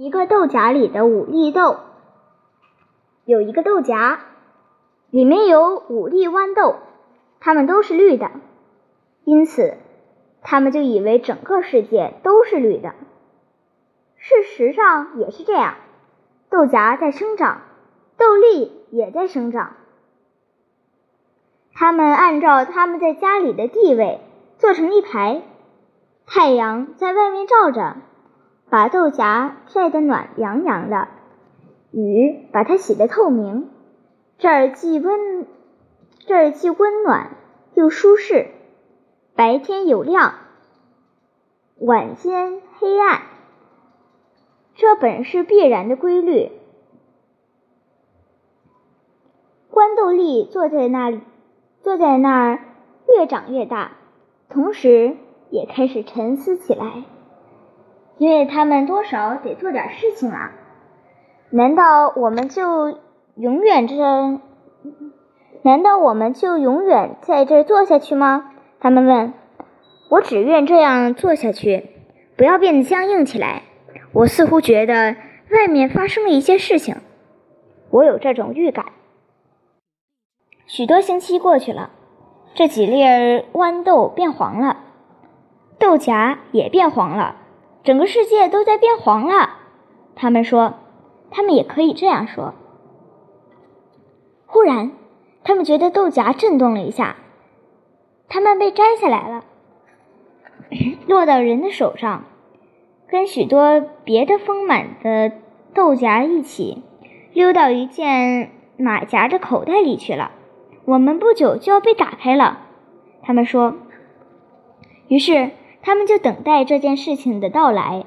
一个豆荚里的五粒豆，有一个豆荚，里面有五粒豌豆，它们都是绿的，因此他们就以为整个世界都是绿的。事实上也是这样，豆荚在生长，豆粒也在生长。他们按照他们在家里的地位做成一排，太阳在外面照着。把豆荚晒得暖洋洋的，雨把它洗得透明。这儿既温，这儿既温暖又舒适。白天有亮，晚间黑暗。这本是必然的规律。豌豆粒坐在那里，坐在那儿越长越大，同时也开始沉思起来。因为他们多少得做点事情啊！难道我们就永远这？难道我们就永远在这坐下去吗？他们问。我只愿这样坐下去，不要变得僵硬起来。我似乎觉得外面发生了一些事情，我有这种预感。许多星期过去了，这几粒豌豆变黄了，豆荚也变黄了。整个世界都在变黄了，他们说，他们也可以这样说。忽然，他们觉得豆荚震动了一下，它们被摘下来了，落到人的手上，跟许多别的丰满的豆荚一起溜到一件马甲的口袋里去了。我们不久就要被打开了，他们说。于是。他们就等待这件事情的到来。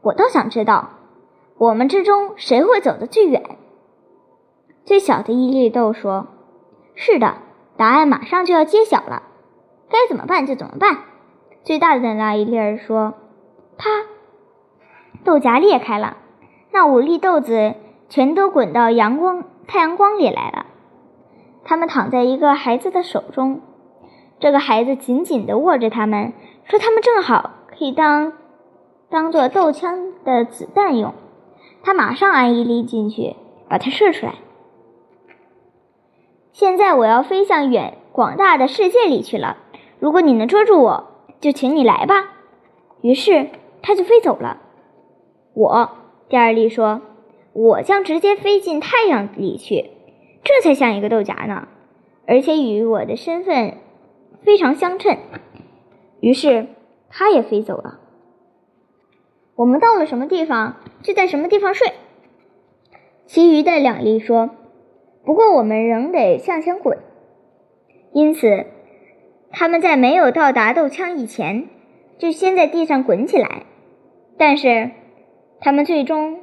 我倒想知道，我们之中谁会走得最远？最小的一粒豆说：“是的，答案马上就要揭晓了，该怎么办就怎么办。”最大的那一粒儿说：“啪！”豆荚裂开了，那五粒豆子全都滚到阳光、太阳光里来了。他们躺在一个孩子的手中，这个孩子紧紧地握着它们。说他们正好可以当当做豆枪的子弹用，他马上按一粒进去，把它射出来。现在我要飞向远广大的世界里去了。如果你能捉住我，就请你来吧。于是他就飞走了。我，第二粒说，我将直接飞进太阳里去，这才像一个豆荚呢，而且与我的身份非常相称。于是，他也飞走了。我们到了什么地方，就在什么地方睡。其余的两粒说：“不过我们仍得向前滚。”因此，他们在没有到达豆枪以前，就先在地上滚起来。但是，他们最终，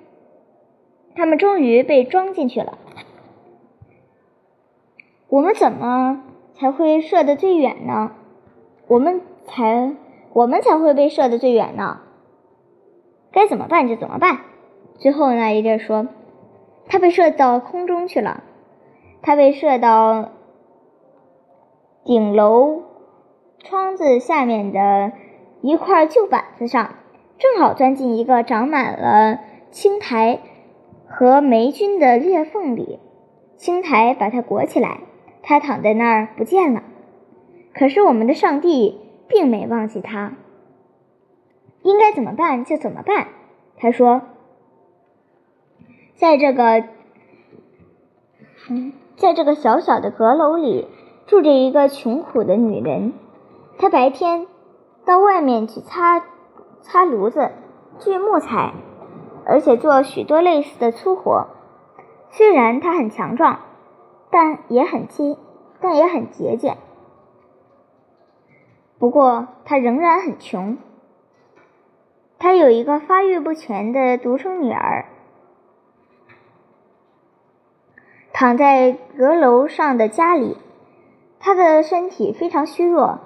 他们终于被装进去了。我们怎么才会射得最远呢？我们。才我们才会被射得最远呢。该怎么办就怎么办。最后那一粒说，他被射到空中去了。他被射到顶楼窗子下面的一块旧板子上，正好钻进一个长满了青苔和霉菌的裂缝里。青苔把它裹起来，他躺在那儿不见了。可是我们的上帝。并没忘记他，应该怎么办就怎么办。他说：“在这个，嗯，在这个小小的阁楼里，住着一个穷苦的女人。她白天到外面去擦擦炉子、锯木材，而且做许多类似的粗活。虽然她很强壮，但也很节，但也很节俭。”不过，他仍然很穷。他有一个发育不全的独生女儿，躺在阁楼上的家里。他的身体非常虚弱，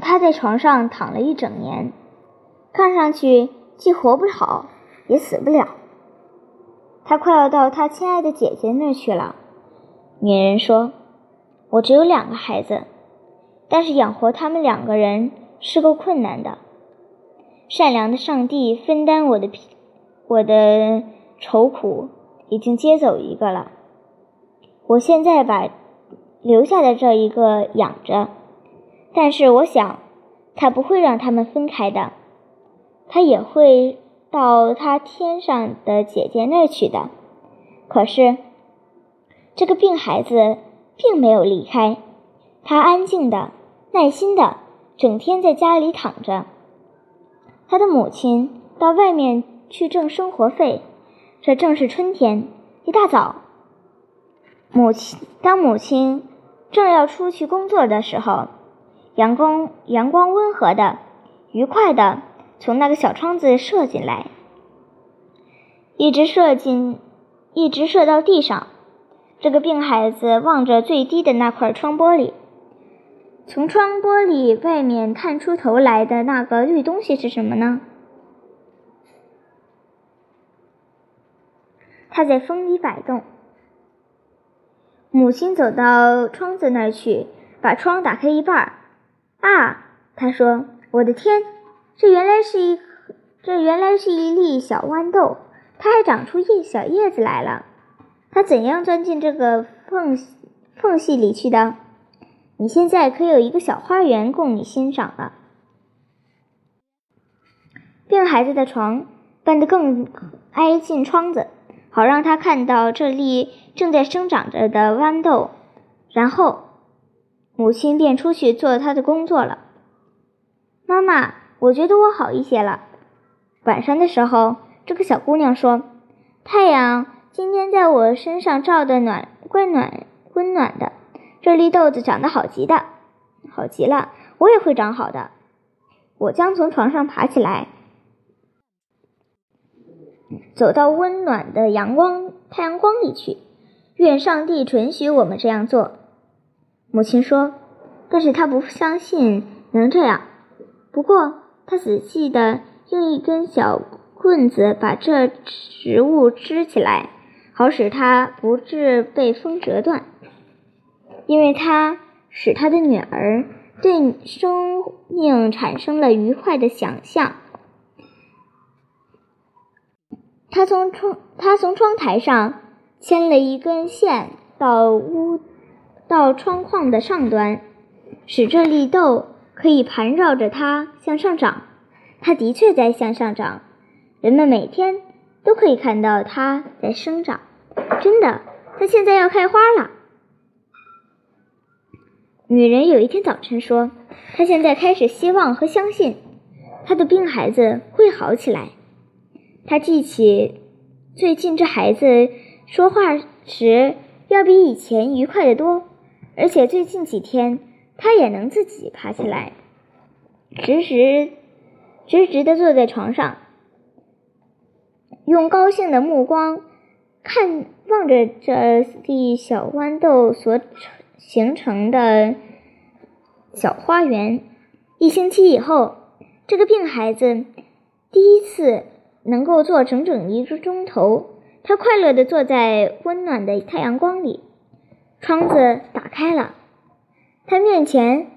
他在床上躺了一整年，看上去既活不好，也死不了。他快要到他亲爱的姐姐那去了。女人说：“我只有两个孩子。”但是养活他们两个人是够困难的。善良的上帝分担我的我的愁苦，已经接走一个了。我现在把留下的这一个养着，但是我想，他不会让他们分开的，他也会到他天上的姐姐那儿去的。可是，这个病孩子并没有离开，他安静的、耐心的，整天在家里躺着。他的母亲到外面去挣生活费，这正是春天。一大早，母亲当母亲正要出去工作的时候，阳光阳光温和的、愉快的从那个小窗子射进来，一直射进，一直射到地上。这个病孩子望着最低的那块窗玻璃。从窗玻璃外面探出头来的那个绿东西是什么呢？它在风里摆动。母亲走到窗子那儿去，把窗打开一半儿。啊，他说：“我的天，这原来是一这原来是一粒小豌豆，它还长出叶小叶子来了。它怎样钻进这个缝缝隙里去的？”你现在可有一个小花园供你欣赏了。病孩子的床搬得更挨近窗子，好让他看到这粒正在生长着的豌豆。然后，母亲便出去做她的工作了。妈妈，我觉得我好一些了。晚上的时候，这个小姑娘说：“太阳今天在我身上照的暖，怪暖，温暖的。”这粒豆子长得好极的，好极了，我也会长好的。我将从床上爬起来，走到温暖的阳光太阳光里去。愿上帝准许我们这样做。母亲说，但是她不相信能这样。不过她仔细的用一根小棍子把这植物支起来，好使它不致被风折断。因为他使他的女儿对生命产生了愉快的想象，他从窗他从窗台上牵了一根线到屋到窗框的上端，使这粒豆可以盘绕着它向上长。它的确在向上长，人们每天都可以看到它在生长。真的，它现在要开花了。女人有一天早晨说：“她现在开始希望和相信，她的病孩子会好起来。她记起最近这孩子说话时要比以前愉快得多，而且最近几天他也能自己爬起来，直直直直的坐在床上，用高兴的目光看望着这粒小豌豆所。”形成的小花园。一星期以后，这个病孩子第一次能够坐整整一个钟头。他快乐地坐在温暖的太阳光里。窗子打开了，他面前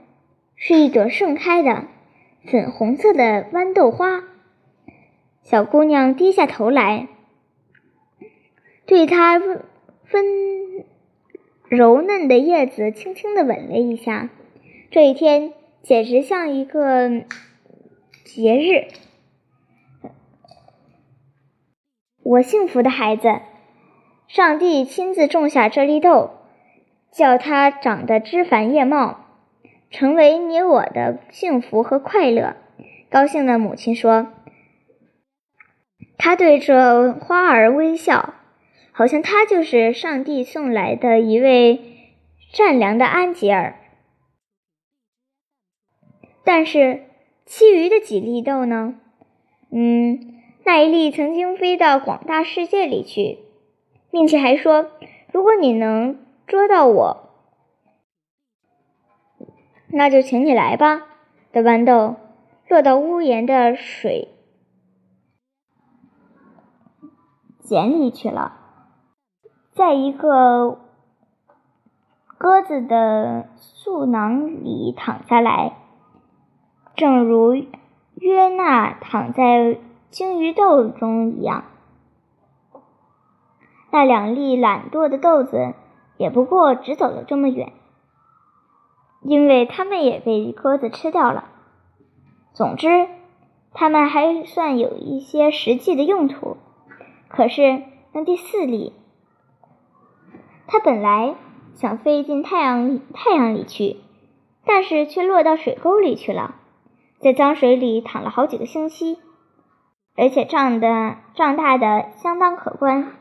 是一朵盛开的粉红色的豌豆花。小姑娘低下头来，对他分。柔嫩的叶子轻轻地吻了一下，这一天简直像一个节日。我幸福的孩子，上帝亲自种下这粒豆，叫它长得枝繁叶茂，成为你我的幸福和快乐。高兴的母亲说：“她对着花儿微笑。”好像他就是上帝送来的一位善良的安吉尔，但是其余的几粒豆呢？嗯，那一粒曾经飞到广大世界里去，并且还说：“如果你能捉到我，那就请你来吧。”的豌豆落到屋檐的水井里去了。在一个鸽子的嗉囊里躺下来，正如约纳躺在鲸鱼豆中一样。那两粒懒惰的豆子也不过只走了这么远，因为它们也被鸽子吃掉了。总之，它们还算有一些实际的用途。可是那第四粒，它本来想飞进太阳太阳里去，但是却落到水沟里去了，在脏水里躺了好几个星期，而且胀的胀大的相当可观。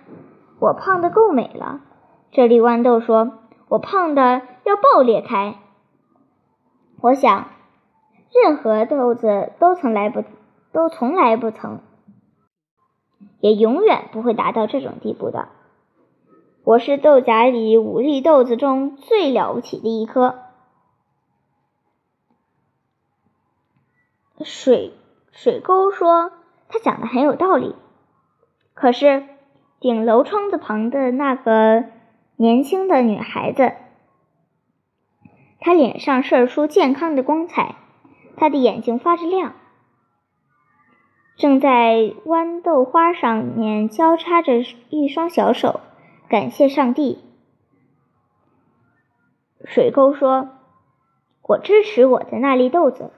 我胖的够美了，这粒豌豆说：“我胖的要爆裂开。”我想，任何豆子都从来不都从来不曾，也永远不会达到这种地步的。我是豆荚里五粒豆子中最了不起的一颗。水水沟说：“他讲的很有道理。”可是。顶楼窗子旁的那个年轻的女孩子，她脸上射出健康的光彩，她的眼睛发着亮，正在豌豆花上面交叉着一双小手，感谢上帝。水沟说：“我支持我的那粒豆子。”